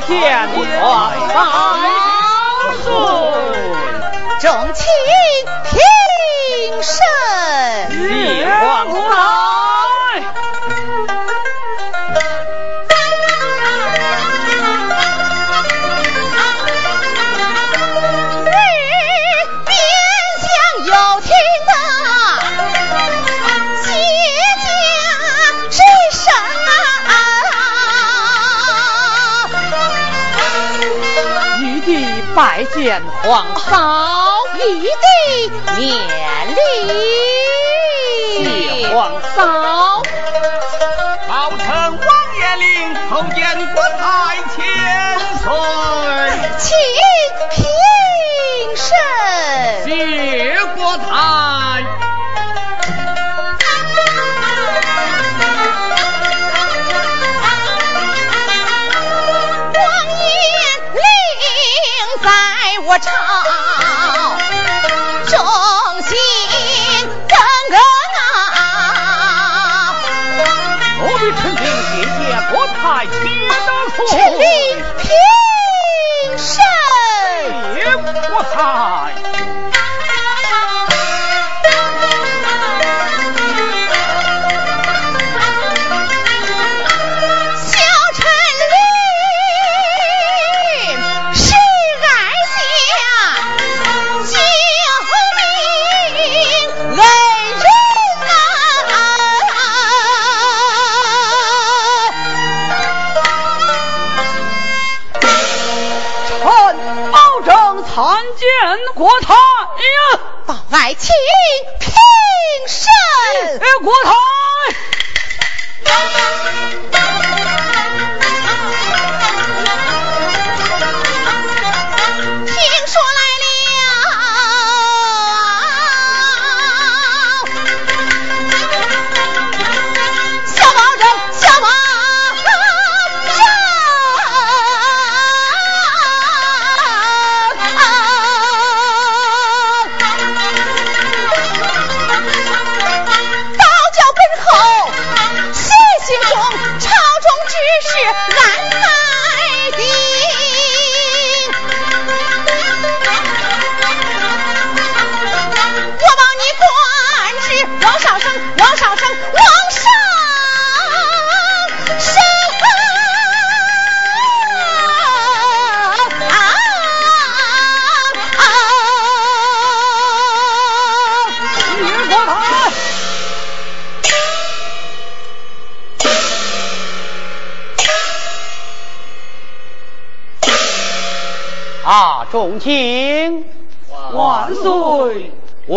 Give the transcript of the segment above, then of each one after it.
天。地见皇嫂，玉帝免礼。谢皇嫂。老臣王延龄叩见国太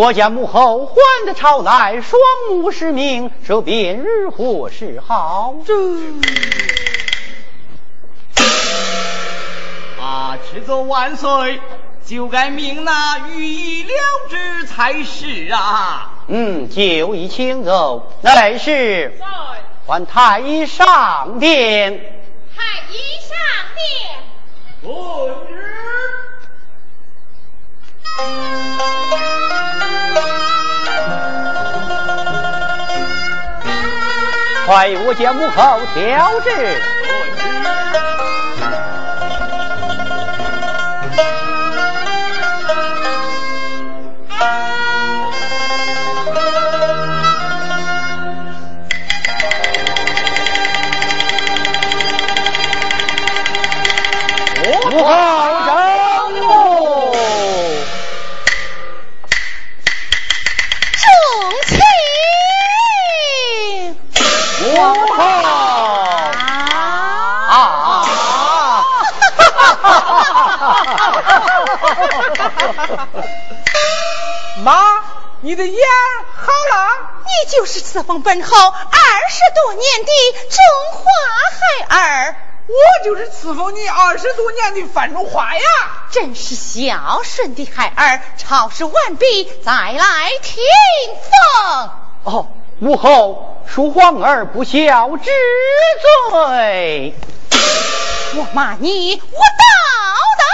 我家母后还得朝来，双目失明，这便如何是好？这啊，迟奏万岁，就该命那御医了之才是啊！嗯，就已请奏，乃是还太医上殿。太医上殿。遵旨。快我将母后调制。妈，你的眼好了？你就是赐封本侯二十多年的中华孩儿，我就是伺候你二十多年的范中花呀！真是孝顺的孩儿。朝事完毕，再来听封。哦，母后恕皇儿不孝之罪。我骂你，我道的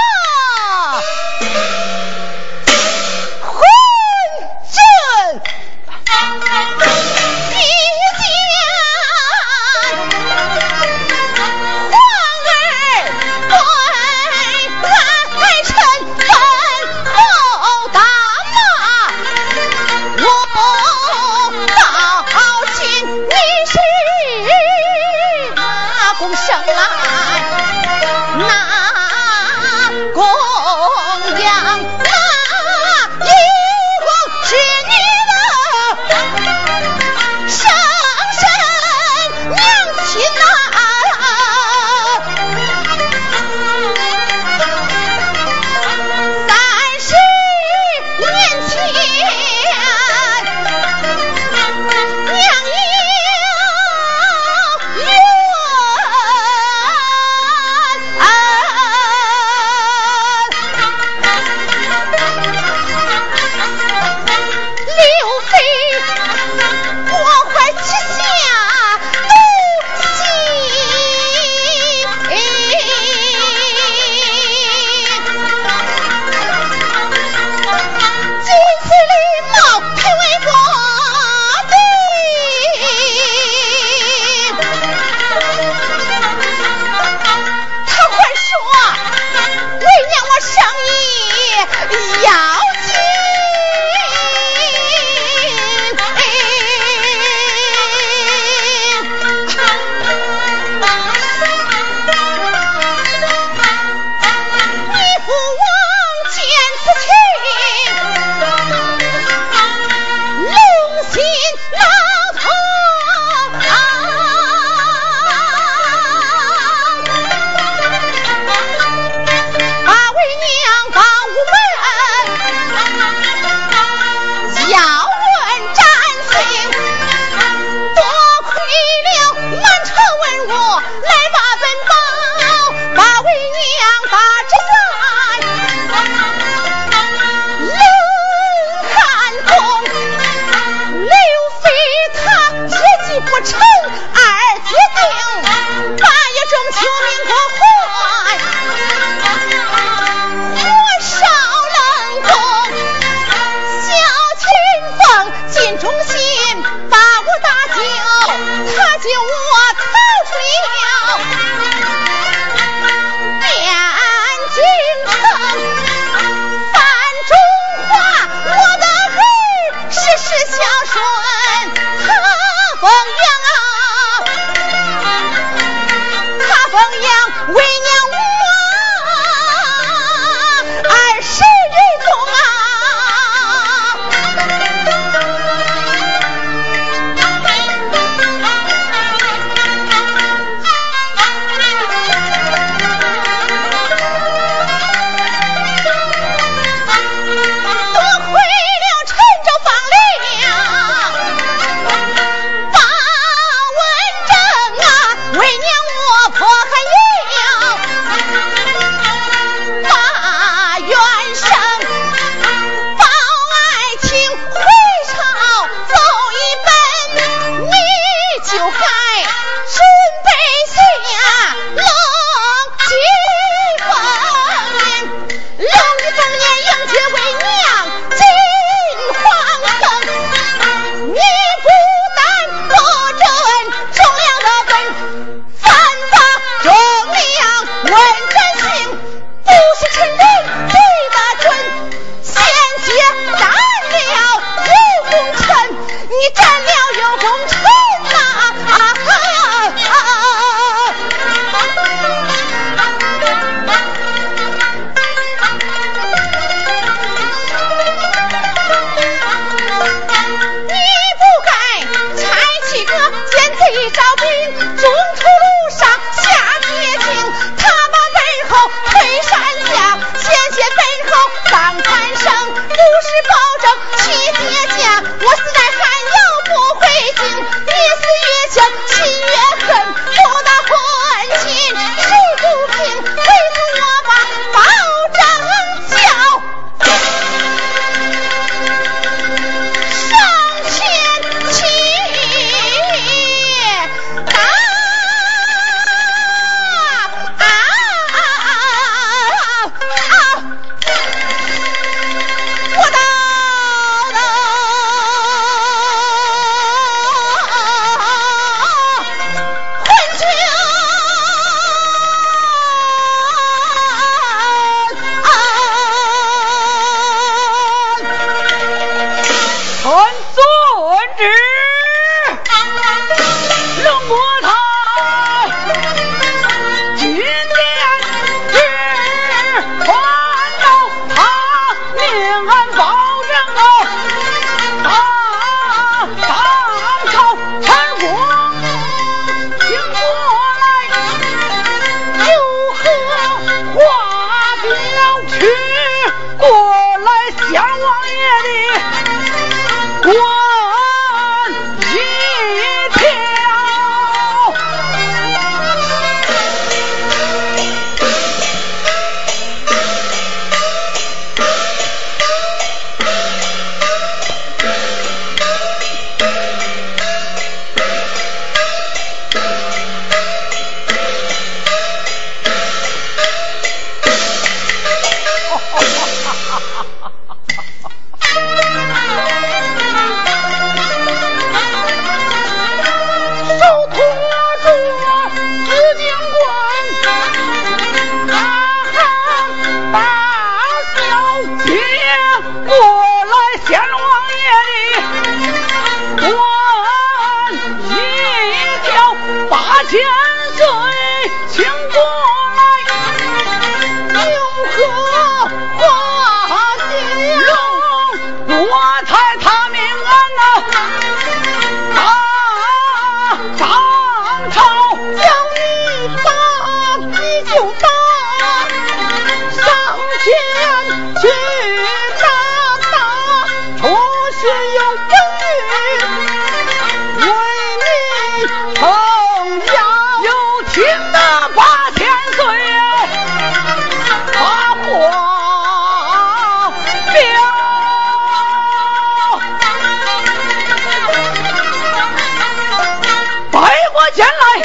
前来，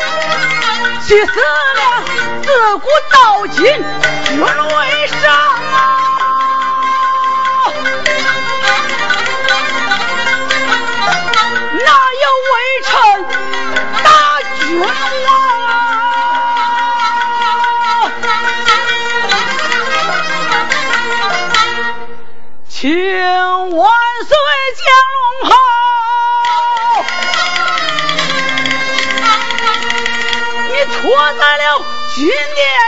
气死了！自古到今，绝为上。兄弟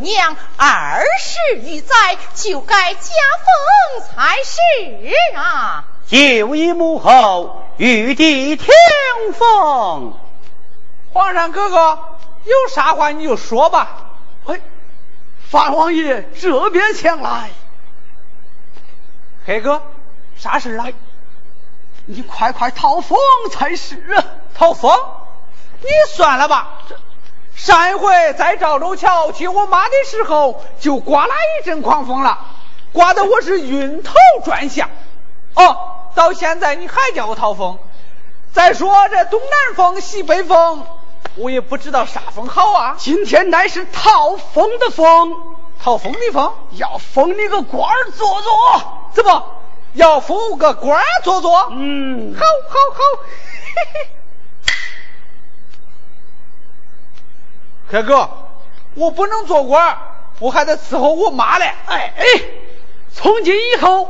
娘二十余载，就该加封才是啊！就以母后玉帝听封。皇上哥哥，有啥话你就说吧。哎，范王爷这边前来。黑哥，啥事来？你快快讨封才是啊！讨封？你算了吧。这。上一回在赵州桥接我妈的时候，就刮了一阵狂风了，刮得我是晕头转向。哦，到现在你还叫我讨风？再说这东南风、西北风，我也不知道啥风好啊。今天乃是讨风的风，讨风的风，要封你个官儿做做，怎么要封个官儿做做？嗯，好，好，好。嘿嘿。哥哥，我不能做官，我还得伺候我妈嘞。哎哎，从今以后，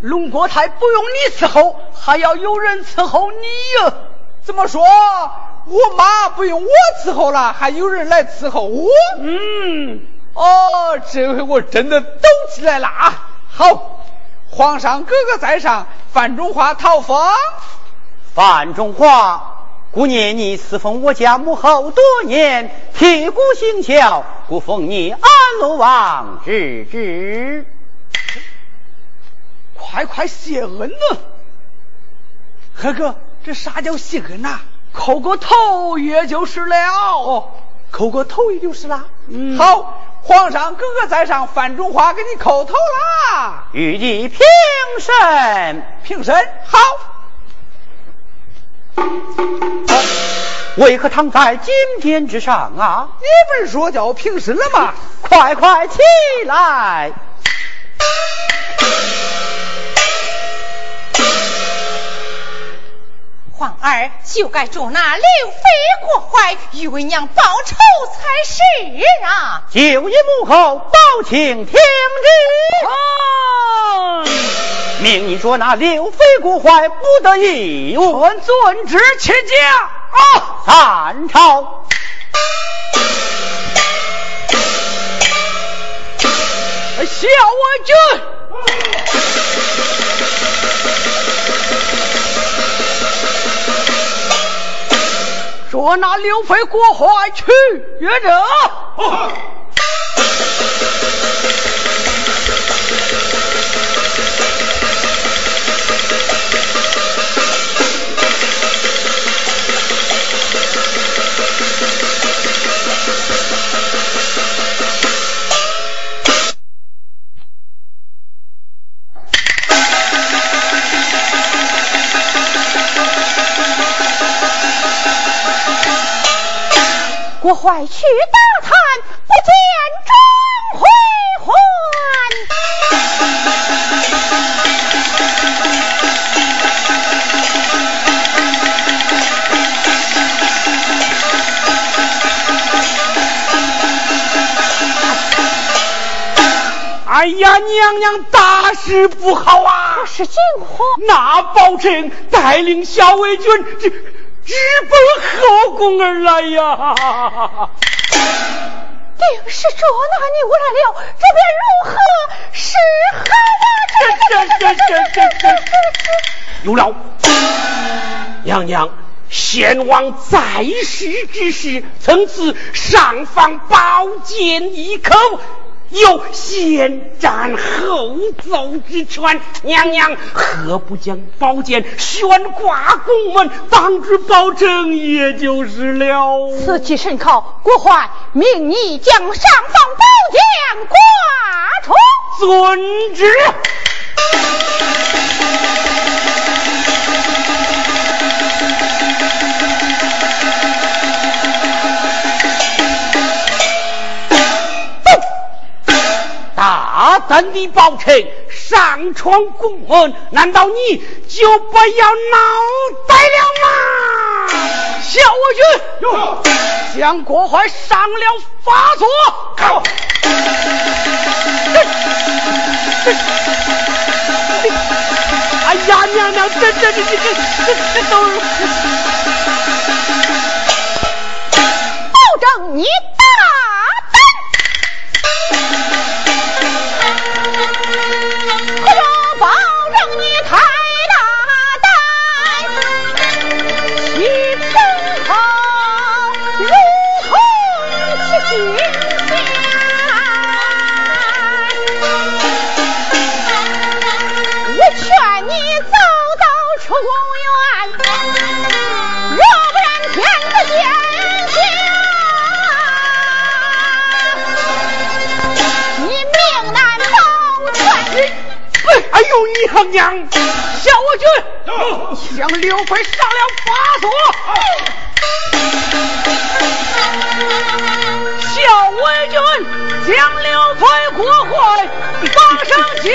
龙国泰不用你伺候，还要有人伺候你哟。怎么说？我妈不用我伺候了，还有人来伺候我？嗯，哦，这回我真的抖起来了啊！好，皇上哥哥在上，范中华讨封。范中华。故念你侍奉我家母后多年，铁骨心孝，故奉你安乐王之职。快快谢恩呐！何哥，这啥叫谢恩呐？叩个头也就是了。哦，叩个头也就是啦。嗯，好，皇上哥哥在上，范中华给你叩头啦。玉帝平身，平身，好。为何躺在金殿之上啊？你不是说叫我平身了吗？快快起来！皇儿就该捉那刘妃过怀，与为娘报仇才是啊！就以母后报请听旨。命你捉那刘妃国怀，不得已，我遵旨起驾。啊，三朝。小我军。捉拿刘飞过怀去约着。国怀去大探，不见钟回哎呀，娘娘大事不好啊！这是惊慌。那宝臣带领小卫军直直奔后宫而来呀！定是捉拿你我来了，这便如何是好啊？这这这这这这这！有了，娘娘，先王在世之时曾赐上方宝剑一口。有先斩后奏之权，娘娘何不将宝剑悬挂宫门，当之保证，也就是了。此计甚好，国怀命你将上方宝剑挂出。遵旨。大胆的宝臣上闯宫门，难道你就不要脑袋了吗？小我军将国怀上了法座。哎呀，娘娘，这这这这这这这都保证你哎呦，娘娘，小我军将刘备上了法锁。小魏军将刘备国会绑上金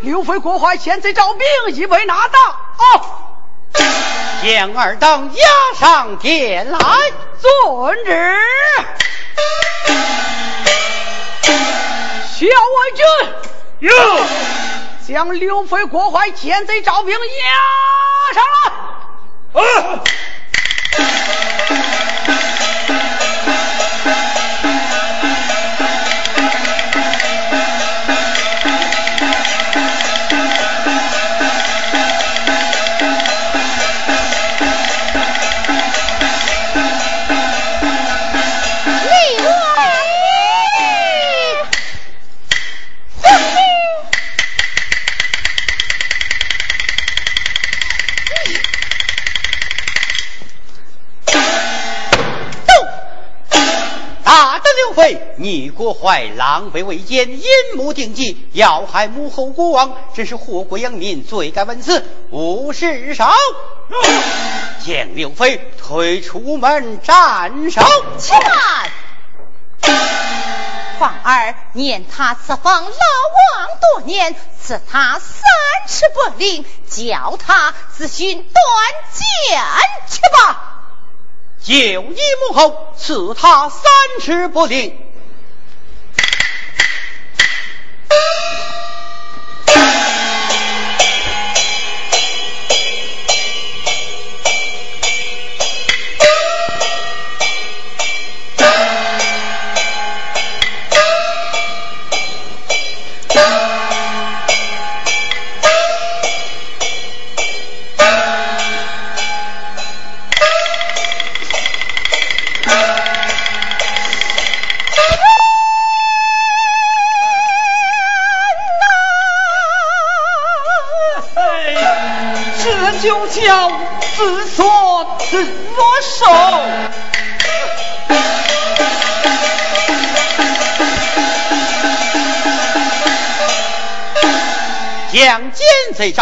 刘飞国怀现在招兵已被拿到，哦，将二等押上殿来，遵旨。小卫军，哟，将刘飞国怀现在招兵押上来，啊。妃你国怀狼狈为奸，阴谋定计，要害母后国王，真是祸国殃民，罪该万死，无事少。将刘飞推出门斩首。且慢，皇儿念他此方老王多年，赐他三尺不灵，叫他自寻短见去吧。就你母后赐他三尺不灵。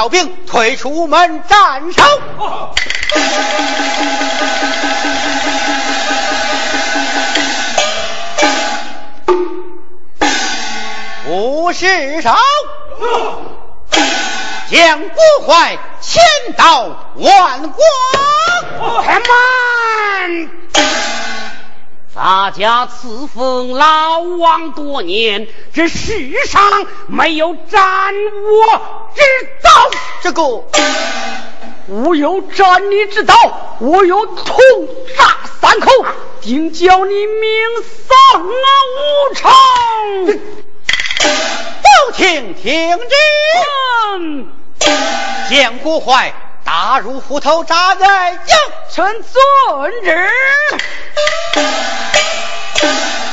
小兵，退出门斩首。武士手，将国怀千刀万剐。开门！咱家赐封老王多年，这世上没有斩我之刀。这个我有斩你之刀，我有痛杀三口，定叫你命丧无常。都听听令。将国怀打入虎头扎在营。臣遵旨。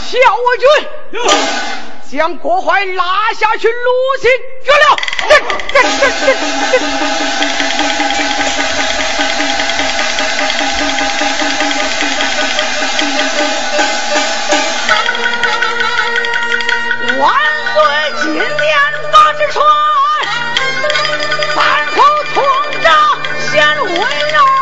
小我军，将郭槐拉下去，鲁迅绝了。这这这这这。金殿八只船，三口通铛。显温柔